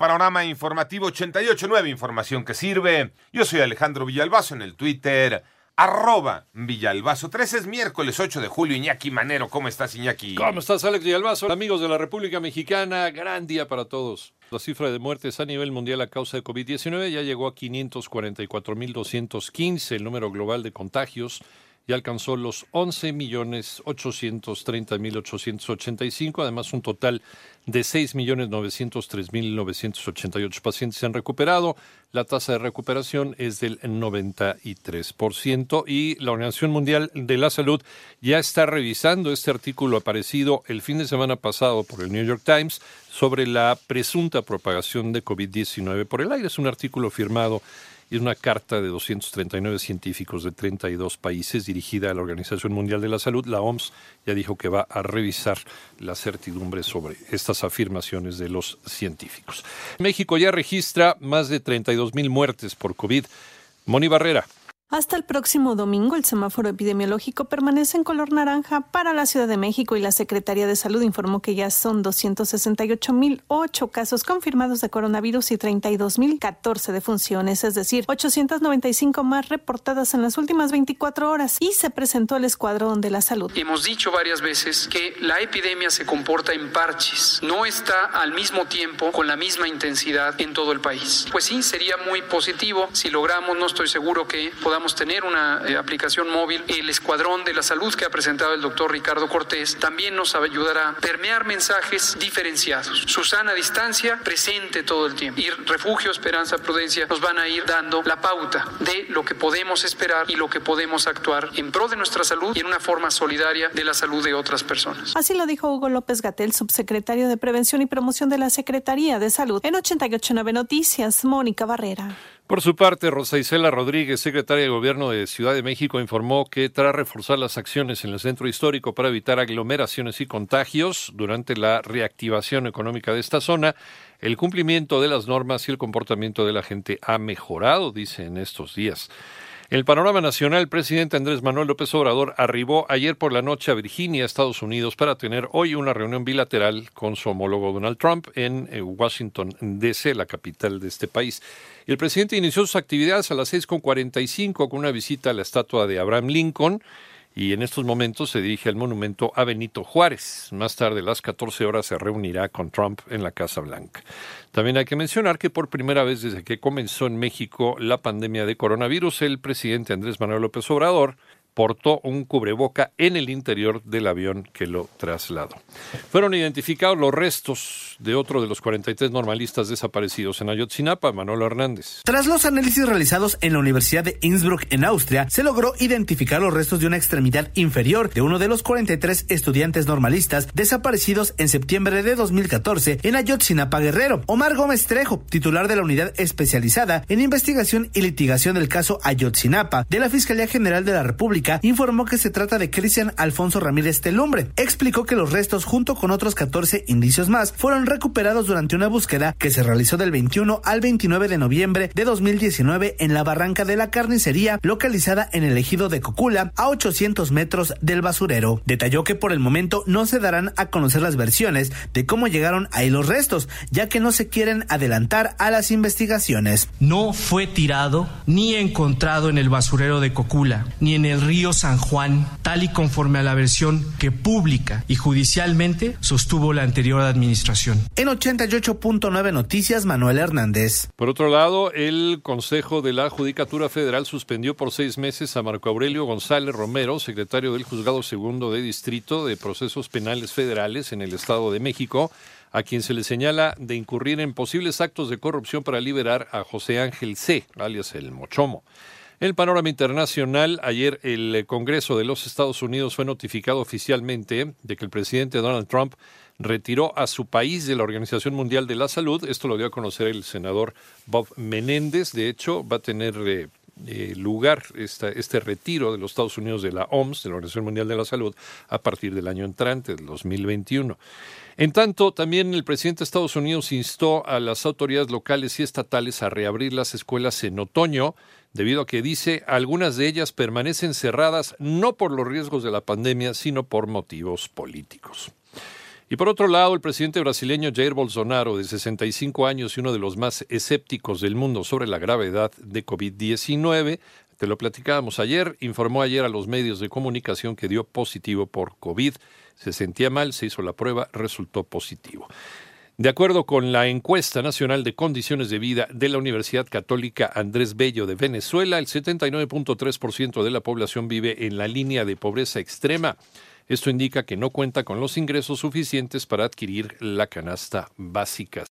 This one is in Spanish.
Panorama Informativo 88.9, información que sirve. Yo soy Alejandro Villalbazo en el Twitter, arroba Villalbazo. 13 es miércoles 8 de julio. Iñaki Manero, ¿cómo estás, Iñaki? ¿Cómo estás, Alex Villalbazo? Amigos de la República Mexicana, gran día para todos. La cifra de muertes a nivel mundial a causa de COVID-19 ya llegó a 544.215, el número global de contagios y alcanzó los 11.830.885, además un total de 6.903.988 pacientes se han recuperado. La tasa de recuperación es del 93% y la Organización Mundial de la Salud ya está revisando este artículo aparecido el fin de semana pasado por el New York Times sobre la presunta propagación de COVID-19 por el aire. Es un artículo firmado es una carta de 239 científicos de 32 países dirigida a la Organización Mundial de la Salud. La OMS ya dijo que va a revisar la certidumbre sobre estas afirmaciones de los científicos. México ya registra más de 32 mil muertes por COVID. Moni Barrera. Hasta el próximo domingo, el semáforo epidemiológico permanece en color naranja para la Ciudad de México y la Secretaría de Salud informó que ya son 268.008 casos confirmados de coronavirus y 32.014 defunciones, es decir, 895 más reportadas en las últimas 24 horas y se presentó el Escuadrón de la Salud. Hemos dicho varias veces que la epidemia se comporta en parches, no está al mismo tiempo con la misma intensidad en todo el país. Pues sí, sería muy positivo si logramos, no estoy seguro que podamos tener una eh, aplicación móvil. El Escuadrón de la Salud que ha presentado el doctor Ricardo Cortés también nos ayudará a permear mensajes diferenciados. Susana distancia presente todo el tiempo. Y Refugio, Esperanza, Prudencia nos van a ir dando la pauta de lo que podemos esperar y lo que podemos actuar en pro de nuestra salud y en una forma solidaria de la salud de otras personas. Así lo dijo Hugo López Gatel, subsecretario de Prevención y Promoción de la Secretaría de Salud. En 889 Noticias, Mónica Barrera. Por su parte, Rosa Isela Rodríguez, secretaria de Gobierno de Ciudad de México, informó que tras reforzar las acciones en el centro histórico para evitar aglomeraciones y contagios durante la reactivación económica de esta zona, el cumplimiento de las normas y el comportamiento de la gente ha mejorado, dice en estos días. El panorama nacional, el presidente Andrés Manuel López Obrador arribó ayer por la noche a Virginia, Estados Unidos, para tener hoy una reunión bilateral con su homólogo Donald Trump en eh, Washington, D.C., la capital de este país. El presidente inició sus actividades a las 6.45 con una visita a la estatua de Abraham Lincoln y en estos momentos se dirige al monumento a Benito Juárez. Más tarde, a las 14 horas, se reunirá con Trump en la Casa Blanca. También hay que mencionar que por primera vez desde que comenzó en México la pandemia de coronavirus, el presidente Andrés Manuel López Obrador portó un cubreboca en el interior del avión que lo trasladó. Fueron identificados los restos de otro de los 43 normalistas desaparecidos en Ayotzinapa, Manolo Hernández. Tras los análisis realizados en la Universidad de Innsbruck en Austria, se logró identificar los restos de una extremidad inferior de uno de los 43 estudiantes normalistas desaparecidos en septiembre de 2014 en Ayotzinapa Guerrero. Omar Gómez Trejo, titular de la unidad especializada en investigación y litigación del caso Ayotzinapa de la Fiscalía General de la República, informó que se trata de Cristian Alfonso Ramírez Telumbre. Explicó que los restos, junto con otros 14 indicios más, fueron recuperados durante una búsqueda que se realizó del 21 al 29 de noviembre de 2019 en la barranca de la carnicería localizada en el ejido de Cocula a 800 metros del basurero. Detalló que por el momento no se darán a conocer las versiones de cómo llegaron ahí los restos, ya que no se quieren adelantar a las investigaciones. No fue tirado ni encontrado en el basurero de Cocula, ni en el río San Juan, tal y conforme a la versión que pública y judicialmente sostuvo la anterior administración. En 88.9 Noticias, Manuel Hernández. Por otro lado, el Consejo de la Judicatura Federal suspendió por seis meses a Marco Aurelio González Romero, secretario del Juzgado Segundo de Distrito de Procesos Penales Federales en el Estado de México, a quien se le señala de incurrir en posibles actos de corrupción para liberar a José Ángel C., alias el Mochomo. El panorama internacional, ayer el Congreso de los Estados Unidos fue notificado oficialmente de que el presidente Donald Trump retiró a su país de la Organización Mundial de la Salud. Esto lo dio a conocer el senador Bob Menéndez. De hecho, va a tener eh, eh, lugar este retiro de los Estados Unidos de la OMS, de la Organización Mundial de la Salud, a partir del año entrante, del 2021. En tanto, también el presidente de Estados Unidos instó a las autoridades locales y estatales a reabrir las escuelas en otoño, debido a que dice algunas de ellas permanecen cerradas no por los riesgos de la pandemia, sino por motivos políticos. Y por otro lado, el presidente brasileño Jair Bolsonaro, de 65 años y uno de los más escépticos del mundo sobre la gravedad de COVID-19, te lo platicábamos ayer, informó ayer a los medios de comunicación que dio positivo por COVID. Se sentía mal, se hizo la prueba, resultó positivo. De acuerdo con la encuesta nacional de condiciones de vida de la Universidad Católica Andrés Bello de Venezuela, el 79.3% de la población vive en la línea de pobreza extrema. Esto indica que no cuenta con los ingresos suficientes para adquirir la canasta básica.